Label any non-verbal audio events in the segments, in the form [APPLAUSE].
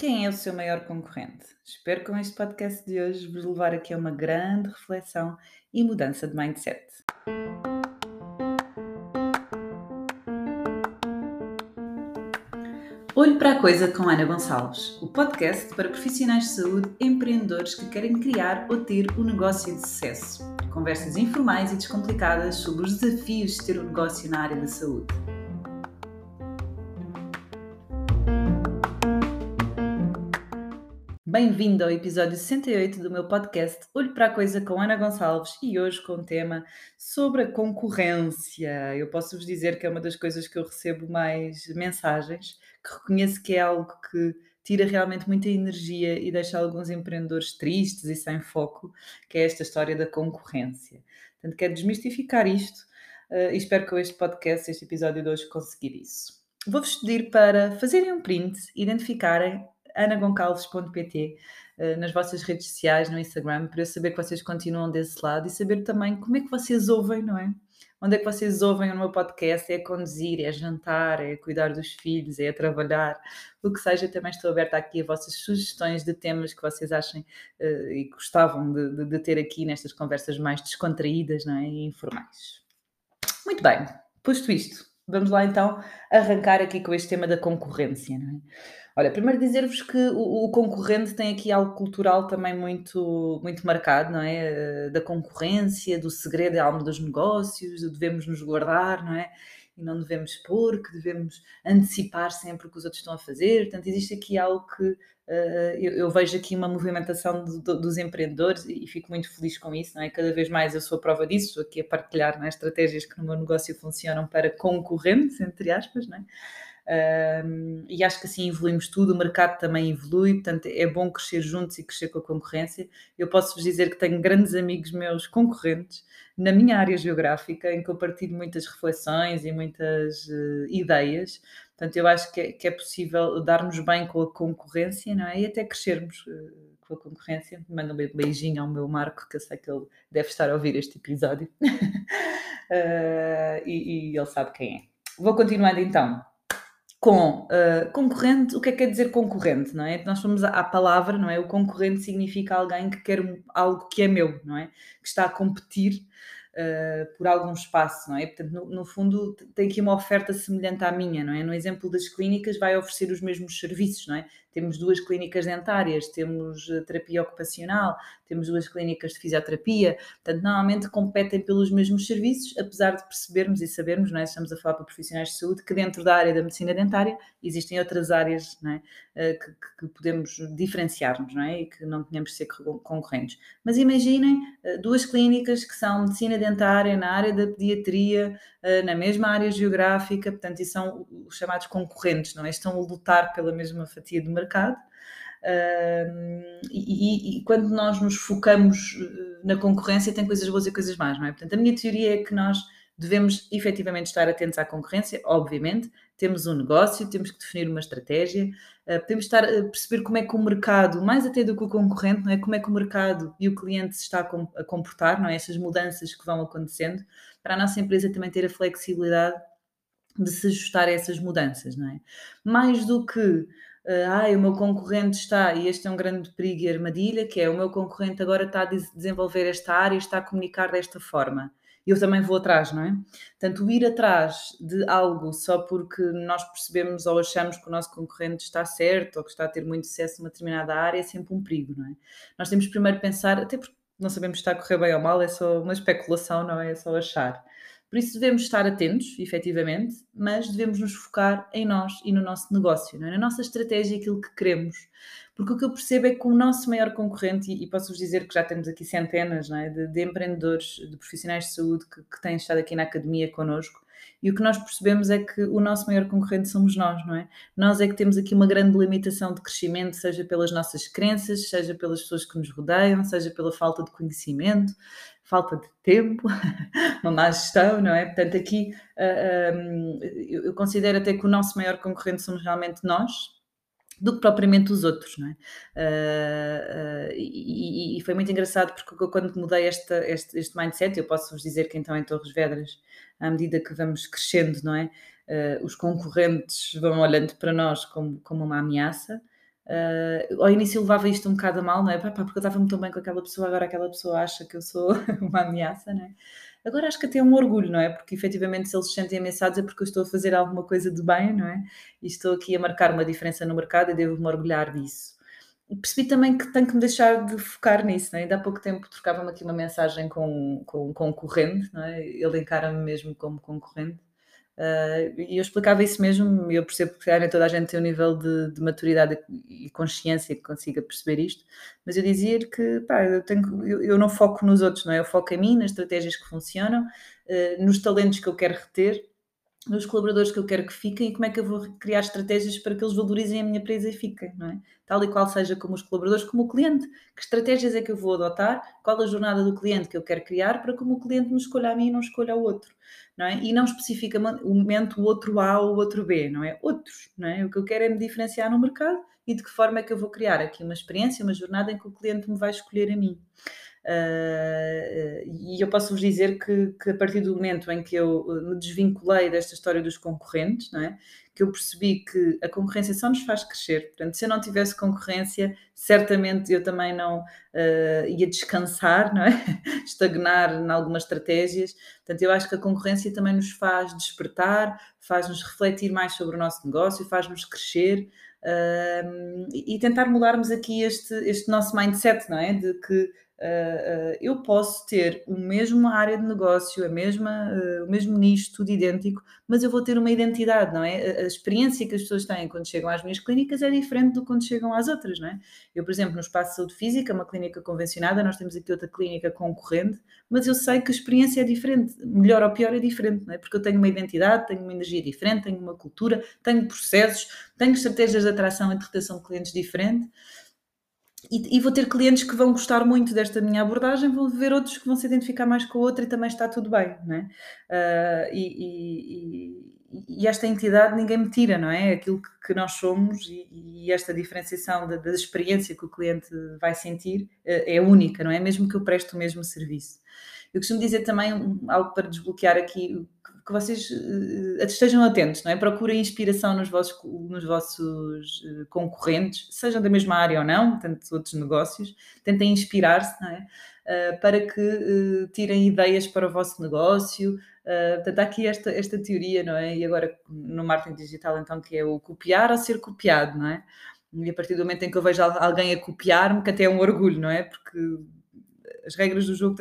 Quem é o seu maior concorrente? Espero com este podcast de hoje vos levar aqui a uma grande reflexão e mudança de mindset. Olho para a Coisa com Ana Gonçalves, o podcast para profissionais de saúde empreendedores que querem criar ou ter um negócio de sucesso. Conversas informais e descomplicadas sobre os desafios de ter um negócio na área da saúde. Bem-vindo ao episódio 68 do meu podcast Olho para a Coisa com Ana Gonçalves e hoje com o tema sobre a concorrência. Eu posso vos dizer que é uma das coisas que eu recebo mais mensagens, que reconheço que é algo que tira realmente muita energia e deixa alguns empreendedores tristes e sem foco, que é esta história da concorrência. Portanto, quero desmistificar isto uh, e espero que com este podcast, este episódio de hoje, conseguir isso. Vou-vos pedir para fazerem um print, identificarem anagoncalves.pt eh, nas vossas redes sociais, no Instagram, para eu saber que vocês continuam desse lado e saber também como é que vocês ouvem, não é? Onde é que vocês ouvem o meu podcast? É a conduzir, é a jantar, é a cuidar dos filhos, é a trabalhar, o que seja. Também estou aberta aqui a vossas sugestões de temas que vocês achem uh, e gostavam de, de, de, ter aqui nestas conversas mais descontraídas não é? e informais. Muito bem, posto isto, vamos lá então arrancar aqui com este tema da concorrência. Não é? Olha, primeiro dizer-vos que o, o, concorrente tem aqui algo cultural também muito, muito marcado, não é? Eh, da concorrência, do segredo é alma dos negócios, do devemos nos guardar, não é? E não devemos expor, que devemos antecipar sempre o que os outros estão a fazer. Portanto, existe aqui algo que uh, eu, eu, vejo aqui uma movimentação do, do, dos empreendedores e fico muito feliz com isso, não é? Cada vez mais eu sou a prova disso, estou aqui a partilhar é? estratégias que no meu negócio funcionam para concorrentes, entre aspas, não é? E acho que assim evoluímos tudo, o mercado também evolui, portanto é bom crescer juntos e crescer com a concorrência. Eu posso vos dizer que tenho grandes amigos meus concorrentes na minha área geográfica, em que eu partilho muitas reflexões e muitas uh, ideias. Portanto, eu acho que é, que é, possível darmos bem com a concorrência não é? e até crescermos uh, com a concorrência. Mando um beijinho ao meu Marco, que eu sei que ele deve estar a ouvir este episódio uh, [LAUGHS] e, e ele sabe quem é. Vou continuando então com uh, concorrente, o que é que quer dizer concorrente, não é? Nós fomos à, palavra, não é? O concorrente significa alguém que quer algo que é meu, não é? Que está a competir uh, por algum espaço, não é? Portanto, no, no, fundo, tem aqui uma oferta semelhante à minha, não é? No exemplo das clínicas, vai oferecer os mesmos serviços, não é? Temos duas clínicas dentárias, temos eh, terapia ocupacional, temos duas clínicas de fisioterapia, portanto, normalmente competem pelos mesmos serviços, apesar de percebermos e sabermos, não é? Estamos a falar para profissionais de saúde, que dentro da área da medicina dentária existem outras áreas, não é? Eh, que, que podemos diferenciar-nos, não é? E que não tenhamos de ser concorrentes. Mas imaginem duas clínicas que são medicina dentária, na área da pediatria, na mesma área geográfica, portanto, e são os chamados concorrentes, não é? Estão a lutar pela mesma fatia de mercado. Uh, e, e, quando nós nos focamos eh, na concorrência, tem coisas boas e coisas más, não é? Portanto, a minha teoria é que nós devemos efetivamente estar atentos à concorrência, obviamente, temos um negócio, temos que definir uma estratégia, uh, podemos estar a perceber como é que o mercado, mais até do que o concorrente, não é? como é que o mercado e o cliente se está a comportar, não é? essas mudanças que vão acontecendo, para a nossa empresa também ter a flexibilidade de se ajustar a essas mudanças, não é? Mais do que uh, ah, o meu concorrente está, e este é um grande perigo e armadilha, que é o meu concorrente agora está a desenvolver esta área e está a comunicar desta forma eu também vou atrás, não é? Portanto, ir atrás de algo só porque nós percebemos ou achamos que o nosso concorrente está certo ou que está a ter muito sucesso numa determinada área é sempre um perigo, não é? Nós temos primeiro pensar, até porque não sabemos se está a correr bem ou mal, é só uma especulação, não é? É só achar. Por isso devemos estar atentos, efetivamente, mas devemos nos focar em nós e no nosso negócio, é? na nossa estratégia, aquilo que queremos. Porque o que eu percebo é que o nosso maior concorrente, e, e posso-vos dizer que já temos aqui centenas é? de, de, empreendedores, de profissionais de saúde que, que têm estado aqui na academia connosco, e o que nós percebemos é que o nosso maior concorrente somos nós, não é? Nós é que temos aqui uma grande limitação de crescimento, seja pelas nossas crenças, seja pelas pessoas que nos rodeiam, seja pela falta de conhecimento, falta de tempo, [LAUGHS] uma má gestão, não é? Portanto, aqui uh, um, eu considero até que o nosso maior concorrente somos realmente nós, do que propriamente os outros, não é? Uh, uh, e, e, foi muito engraçado porque quando mudei esta, este, este mindset, eu posso vos dizer que então em Torres Vedras, à medida que vamos crescendo, não é? Uh, os concorrentes vão olhando para nós como, como uma ameaça, Uh, ao início levava isto um bocado a mal, não é? Pá, porque eu estava muito bem com aquela pessoa, agora aquela pessoa acha que eu sou [LAUGHS] uma ameaça, não é? Agora acho que até é um orgulho, não é? Porque efetivamente se eles se sentem ameaçados é porque eu estou a fazer alguma coisa de bem, não é? E estou aqui a marcar uma diferença no mercado e devo-me orgulhar disso. E percebi também que tenho que me deixar de focar nisso, não é? Ainda há pouco tempo trocava-me aqui uma mensagem com, com um concorrente, não é? Ele encara-me mesmo como concorrente Uh, e eu explicava isso mesmo, eu percebo que nem toda a gente tem um nível de, de, maturidade e consciência que consiga perceber isto, mas eu dizia que pá, eu, tenho, eu, eu, não foco nos outros, não é? Eu foco em mim, nas estratégias que funcionam, uh, nos talentos que eu quero reter nos colaboradores que eu quero que fiquem e como é que eu vou criar estratégias para que eles valorizem a minha empresa e fiquem, não é? Tal e qual seja como os colaboradores, como o cliente. Que estratégias é que eu vou adotar? Qual a jornada do cliente que eu quero criar para como o cliente me escolha a mim e não escolha o outro, não é? E não especificamente o outro A ou o outro B, não é? Outros, não é? O que eu quero é me diferenciar no mercado e de que forma é que eu vou criar aqui uma experiência, uma jornada em que o cliente me vai escolher a mim. Uh, e eu posso vos dizer que, que, a partir do momento em que eu eh, me desvinculei desta história dos concorrentes, não é? que eu percebi que a concorrência só nos faz crescer. Portanto, se eu não tivesse concorrência, certamente eu também não uh, ia descansar, não é? [LAUGHS] estagnar em algumas estratégias. Portanto, eu acho que a concorrência também nos faz despertar, faz-nos refletir mais sobre o nosso negócio, faz-nos crescer. Uh, e tentar mudarmos aqui este, este nosso mindset, não é? De que Uh, eu posso ter o mesmo área de negócio, a mesma, uh, o mesmo nicho, tudo idêntico, mas eu vou ter uma identidade, não é? A, a, experiência que as pessoas têm quando chegam às minhas clínicas é diferente do quando chegam às outras, não é? Eu, por exemplo, no Espaço de Saúde Física, uma clínica convencionada, nós temos aqui outra clínica concorrente, mas eu sei que a experiência é diferente, melhor ou pior é diferente, não é? Porque eu tenho uma identidade, tenho uma energia diferente, tenho uma cultura, tenho processos, tenho estratégias de atração e de retenção de clientes diferente. E, e, vou ter clientes que vão gostar muito desta minha abordagem, vou ver outros que vão se identificar mais com a outra e também está tudo bem, não é? Uh, e, e, e, esta entidade ninguém me tira, não é? Aquilo que, que nós somos e, esta diferenciação da, da, experiência que o cliente vai sentir uh, é única, não é? Mesmo que eu preste o mesmo serviço. Eu costumo dizer também algo para desbloquear aqui que vocês uh, estejam atentos, não é? Procurem inspiração nos vossos, nos vossos uh, concorrentes, sejam da mesma área ou não, tanto outros negócios, tentem inspirar-se, não é? Uh, para que tirem ideias para o vosso negócio. portanto, há aqui esta, esta teoria, não é? E agora no marketing digital, então, que é o copiar ou ser copiado, não é? E a partir do momento em que eu vejo alguém a copiar-me, que até é um orgulho, não é? Porque as regras do jogo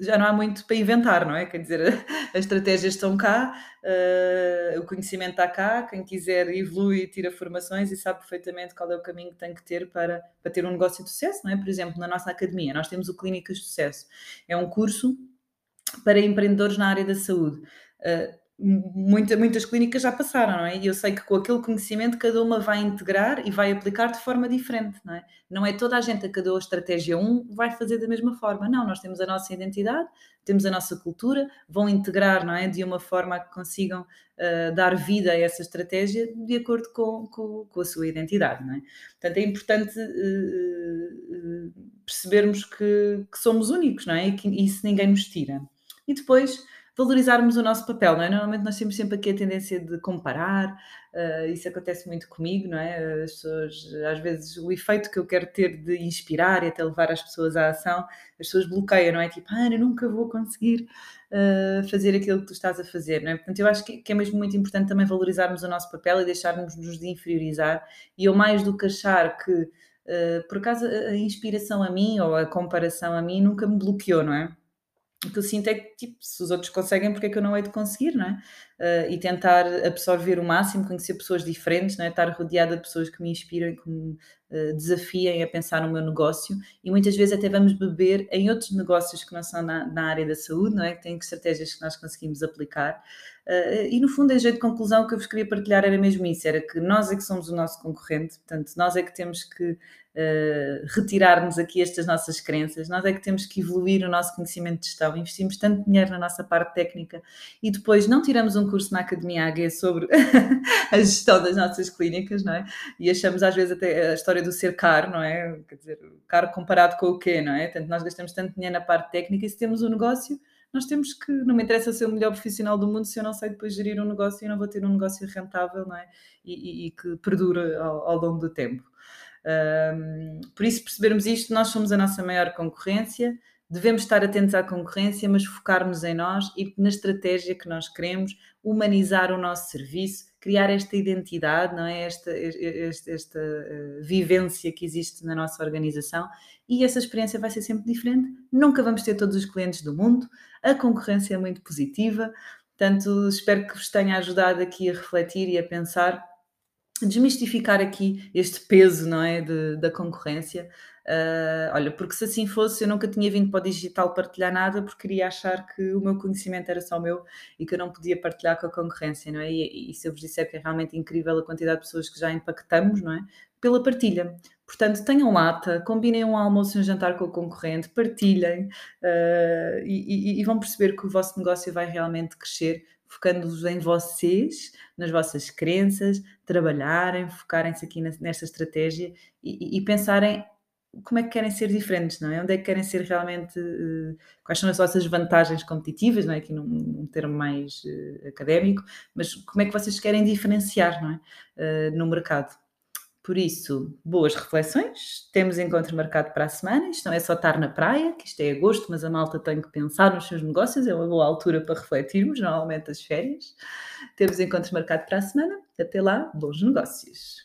já não há muito para inventar, não é? Quer dizer, [LAUGHS] as estratégias estão cá, uh, o conhecimento está cá, quem quiser evolui, tira formações e sabe perfeitamente qual é o caminho que tem que ter para, para ter um negócio de sucesso, não é? Por exemplo, na nossa academia, nós temos o Clínicas de Sucesso. É um curso para empreendedores na área da saúde. Uh, muita, muitas clínicas já passaram, não é? E eu sei que com aquele conhecimento cada uma vai integrar e vai aplicar de forma diferente, não é? Não é toda a gente a cada estratégia 1 vai fazer da mesma forma. Não, nós temos a nossa identidade, temos a nossa cultura, vão integrar, não é? De uma forma que consigam uh, dar vida a essa estratégia de acordo com, com, com, a sua identidade, não é? Portanto, é importante uh, uh, percebermos que, que, somos únicos, não é? E que isso ninguém nos tira. E depois valorizarmos o nosso papel, não é? Normalmente nós temos sempre aqui a tendência de comparar, uh, isso acontece muito comigo, não é? As pessoas, às vezes, o efeito que eu quero ter de inspirar e até levar as pessoas à ação, as pessoas bloqueiam, não é? Tipo, ah, eu nunca vou conseguir uh, fazer aquilo que tu estás a fazer, não é? Portanto, eu acho que, que é mesmo muito importante também valorizarmos o nosso papel e deixarmos-nos de inferiorizar, e eu mais do que achar que, uh, por acaso, a inspiração a mim ou a comparação a mim nunca me bloqueou, não é? O que eu sinto é que, tipo, se os outros conseguem, porque é que eu não hei de conseguir, não é? Uh, e tentar absorver o máximo, conhecer pessoas diferentes, não é? Estar rodeada de pessoas que me inspiram que me uh, desafiem a pensar no meu negócio. E muitas vezes até vamos beber em outros negócios que não são na, na área da saúde, não é? Que têm estratégias que nós conseguimos aplicar. Uh, e no fundo, a jeito de conclusão, o que eu vos queria partilhar era mesmo isso: era que nós é que somos o nosso concorrente, portanto, nós é que temos que uh, retirar-nos aqui estas nossas crenças, nós é que temos que evoluir o nosso conhecimento de gestão. Investimos tanto dinheiro na nossa parte técnica e depois não tiramos um curso na Academia AG sobre [LAUGHS] a gestão das nossas clínicas, não é? E achamos às vezes até a história do ser caro, não é? Quer dizer, caro comparado com o quê, não é? Portanto, nós gastamos tanto dinheiro na parte técnica e se temos um negócio nós temos que, não me interessa ser o melhor profissional do mundo se eu não sei depois gerir um negócio e não vou ter um negócio rentável não é? e, e, e que perdura ao, ao longo do tempo. Um, por isso, percebermos isto, nós somos a nossa maior concorrência, devemos estar atentos à concorrência, mas focar-nos em nós e na estratégia que nós queremos, humanizar o nosso serviço, criar esta identidade, não é? Esta, esta, esta uh, vivência que existe na nossa organização e essa experiência vai ser sempre diferente. Nunca vamos ter todos os clientes do mundo, a concorrência é muito positiva, portanto, espero que vos tenha ajudado aqui a refletir e a pensar desmistificar aqui este peso não é, de, da concorrência. Uh, olha, porque se assim fosse, eu nunca tinha vindo para o digital partilhar nada, porque queria achar que o meu conhecimento era só meu e que eu não podia partilhar com a concorrência, não é? E, e se eu vos disser que é realmente incrível a quantidade de pessoas que já impactamos, não é? Pela partilha. Portanto, tenham lata, combinem um almoço e um jantar com o concorrente, partilhem uh, e, e, e vão perceber que o vosso negócio vai realmente crescer focando-vos em vocês, nas vossas crenças, trabalharem, focarem-se aqui nesta estratégia e, e, pensarem como é que querem ser diferentes, não é? Onde é que querem ser realmente, uh, quais são as vossas vantagens competitivas, não é? Aqui num, num termo mais uh, académico, mas como é que vocês querem diferenciar, não é? Uh, no mercado. Por isso, boas reflexões. Temos encontro marcado para a semana. Isto não é só estar na praia, que isto é agosto, mas a malta tem que pensar nos seus negócios. É uma boa altura para refletirmos, normalmente as férias. Temos encontro marcado para a semana. Até lá, bons negócios.